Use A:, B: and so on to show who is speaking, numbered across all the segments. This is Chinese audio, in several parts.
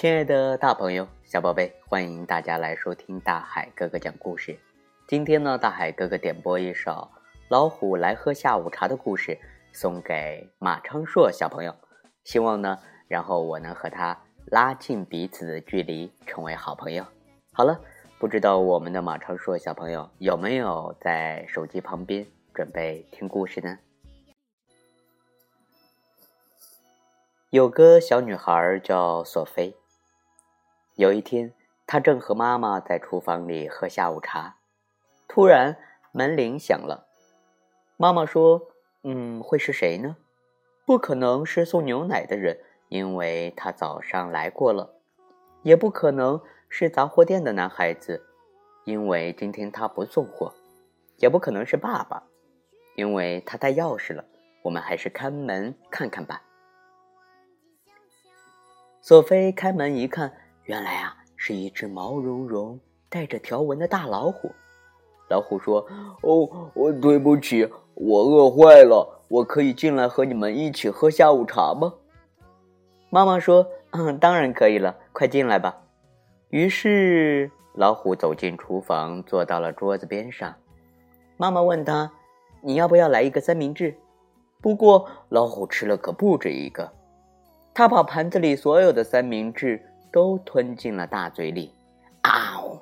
A: 亲爱的大朋友、小宝贝，欢迎大家来收听大海哥哥讲故事。今天呢，大海哥哥点播一首《老虎来喝下午茶》的故事，送给马昌硕小朋友。希望呢，然后我能和他拉近彼此的距离，成为好朋友。好了，不知道我们的马昌硕小朋友有没有在手机旁边准备听故事呢？有个小女孩叫索菲。有一天，他正和妈妈在厨房里喝下午茶，突然门铃响了。妈妈说：“嗯，会是谁呢？不可能是送牛奶的人，因为他早上来过了；也不可能是杂货店的男孩子，因为今天他不送货；也不可能是爸爸，因为他带钥匙了。我们还是开门看看吧。”索菲开门一看。原来啊，是一只毛茸茸、带着条纹的大老虎。老虎说：“哦，我对不起，我饿坏了，我可以进来和你们一起喝下午茶吗？”妈妈说：“嗯，当然可以了，快进来吧。”于是老虎走进厨房，坐到了桌子边上。妈妈问他：“你要不要来一个三明治？”不过老虎吃了可不止一个，他把盘子里所有的三明治。都吞进了大嘴里，啊呜！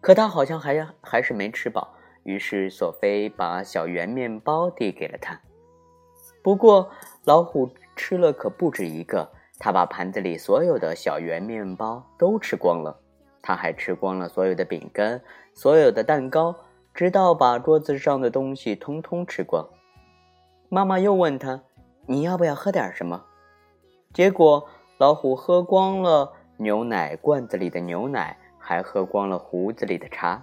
A: 可他好像还还是没吃饱，于是索菲把小圆面包递给了他。不过老虎吃了可不止一个，他把盘子里所有的小圆面包都吃光了，他还吃光了所有的饼干、所有的蛋糕，直到把桌子上的东西通通吃光。妈妈又问他：“你要不要喝点什么？”结果。老虎喝光了牛奶罐子里的牛奶，还喝光了壶子里的茶。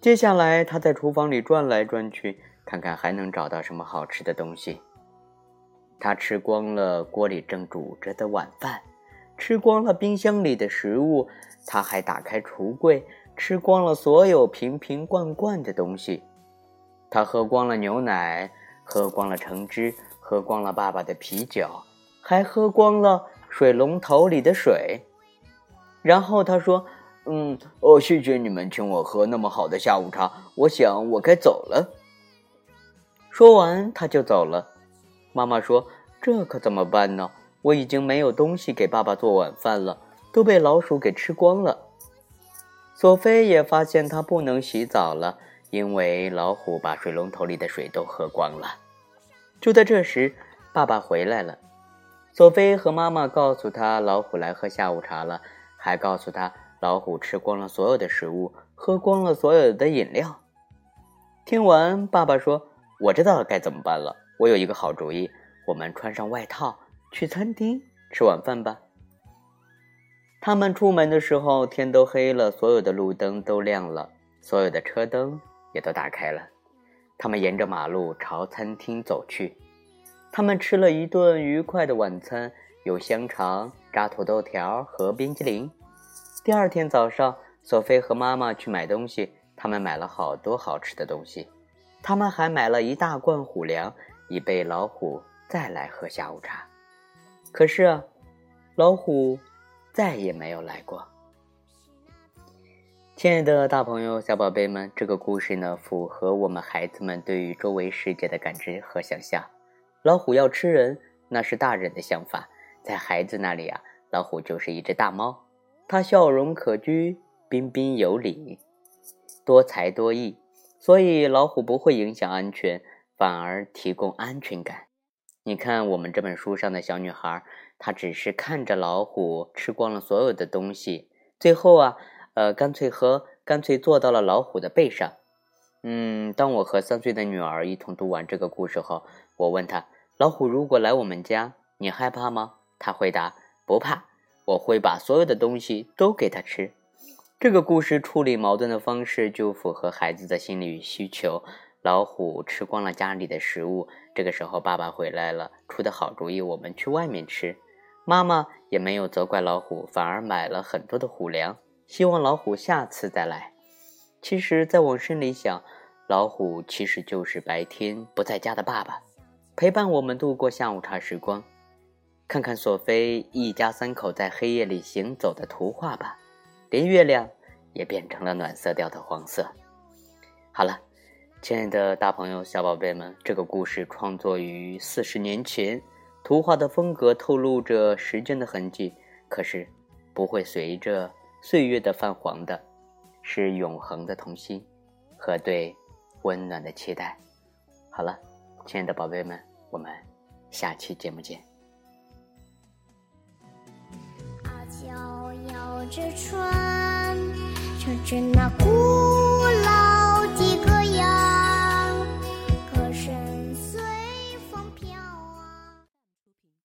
A: 接下来，他在厨房里转来转去，看看还能找到什么好吃的东西。他吃光了锅里正煮着的晚饭，吃光了冰箱里的食物，他还打开橱柜，吃光了所有瓶瓶罐罐的东西。他喝光了牛奶，喝光了橙汁，喝光了爸爸的啤酒。还喝光了水龙头里的水，然后他说：“嗯，哦，谢谢你们请我喝那么好的下午茶，我想我该走了。”说完他就走了。妈妈说：“这可怎么办呢？我已经没有东西给爸爸做晚饭了，都被老鼠给吃光了。”索菲也发现她不能洗澡了，因为老虎把水龙头里的水都喝光了。就在这时，爸爸回来了。索菲和妈妈告诉他，老虎来喝下午茶了，还告诉他，老虎吃光了所有的食物，喝光了所有的饮料。听完，爸爸说：“我知道该怎么办了，我有一个好主意，我们穿上外套，去餐厅吃晚饭吧。”他们出门的时候，天都黑了，所有的路灯都亮了，所有的车灯也都打开了。他们沿着马路朝餐厅走去。他们吃了一顿愉快的晚餐，有香肠、炸土豆条和冰激凌。第二天早上，索菲和妈妈去买东西，他们买了好多好吃的东西。他们还买了一大罐虎粮，以备老虎再来喝下午茶。可是啊，老虎再也没有来过。亲爱的大朋友、小宝贝们，这个故事呢，符合我们孩子们对于周围世界的感知和想象。老虎要吃人，那是大人的想法，在孩子那里啊，老虎就是一只大猫。它笑容可掬，彬彬有礼，多才多艺，所以老虎不会影响安全，反而提供安全感。你看我们这本书上的小女孩，她只是看着老虎吃光了所有的东西，最后啊，呃，干脆和干脆坐到了老虎的背上。嗯，当我和三岁的女儿一同读完这个故事后，我问她。老虎如果来我们家，你害怕吗？他回答：“不怕，我会把所有的东西都给他吃。”这个故事处理矛盾的方式就符合孩子的心理需求。老虎吃光了家里的食物，这个时候爸爸回来了，出的好主意，我们去外面吃。妈妈也没有责怪老虎，反而买了很多的虎粮，希望老虎下次再来。其实再往深里想，老虎其实就是白天不在家的爸爸。陪伴我们度过下午茶时光。看看索菲一家三口在黑夜里行走的图画吧，连月亮也变成了暖色调的黄色。好了，亲爱的大朋友、小宝贝们，这个故事创作于四十年前，图画的风格透露着时间的痕迹，可是不会随着岁月的泛黄的，是永恒的童心和对温暖的期待。好了，亲爱的宝贝们，我们下期节目见。
B: 阿娇摇着船，乘着那孤。